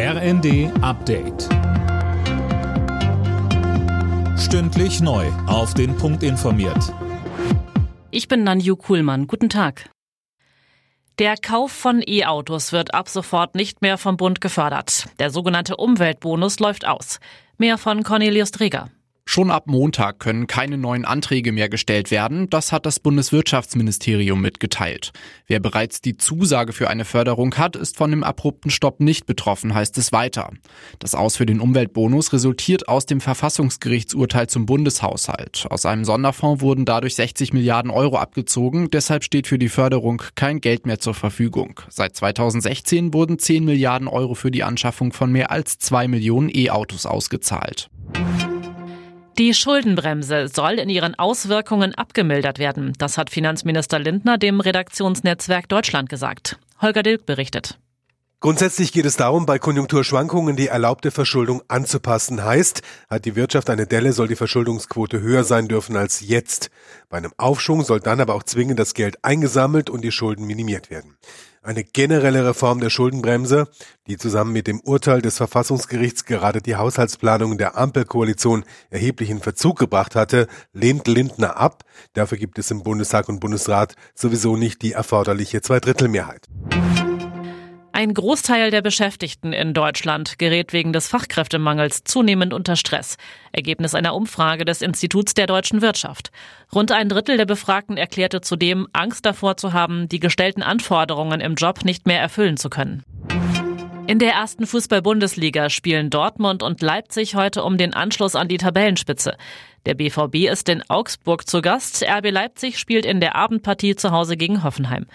RND Update. Stündlich neu. Auf den Punkt informiert. Ich bin Nanju Kuhlmann. Guten Tag. Der Kauf von E-Autos wird ab sofort nicht mehr vom Bund gefördert. Der sogenannte Umweltbonus läuft aus. Mehr von Cornelius Dreger. Schon ab Montag können keine neuen Anträge mehr gestellt werden. Das hat das Bundeswirtschaftsministerium mitgeteilt. Wer bereits die Zusage für eine Förderung hat, ist von dem abrupten Stopp nicht betroffen, heißt es weiter. Das Aus für den Umweltbonus resultiert aus dem Verfassungsgerichtsurteil zum Bundeshaushalt. Aus einem Sonderfonds wurden dadurch 60 Milliarden Euro abgezogen. Deshalb steht für die Förderung kein Geld mehr zur Verfügung. Seit 2016 wurden 10 Milliarden Euro für die Anschaffung von mehr als zwei Millionen E-Autos ausgezahlt. Die Schuldenbremse soll in ihren Auswirkungen abgemildert werden. Das hat Finanzminister Lindner dem Redaktionsnetzwerk Deutschland gesagt. Holger Dilk berichtet. Grundsätzlich geht es darum, bei Konjunkturschwankungen die erlaubte Verschuldung anzupassen. Heißt, hat die Wirtschaft eine Delle, soll die Verschuldungsquote höher sein dürfen als jetzt. Bei einem Aufschwung soll dann aber auch zwingend das Geld eingesammelt und die Schulden minimiert werden. Eine generelle Reform der Schuldenbremse, die zusammen mit dem Urteil des Verfassungsgerichts gerade die Haushaltsplanung der Ampelkoalition erheblichen Verzug gebracht hatte, lehnt Lindner ab. Dafür gibt es im Bundestag und Bundesrat sowieso nicht die erforderliche Zweidrittelmehrheit. Ein Großteil der Beschäftigten in Deutschland gerät wegen des Fachkräftemangels zunehmend unter Stress. Ergebnis einer Umfrage des Instituts der deutschen Wirtschaft. Rund ein Drittel der Befragten erklärte zudem, Angst davor zu haben, die gestellten Anforderungen im Job nicht mehr erfüllen zu können. In der ersten Fußball-Bundesliga spielen Dortmund und Leipzig heute um den Anschluss an die Tabellenspitze. Der BVB ist in Augsburg zu Gast. RB Leipzig spielt in der Abendpartie zu Hause gegen Hoffenheim.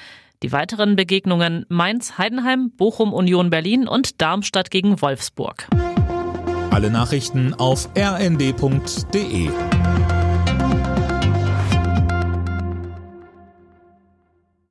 Die weiteren Begegnungen Mainz-Heidenheim, Bochum-Union Berlin und Darmstadt gegen Wolfsburg. Alle Nachrichten auf rnd.de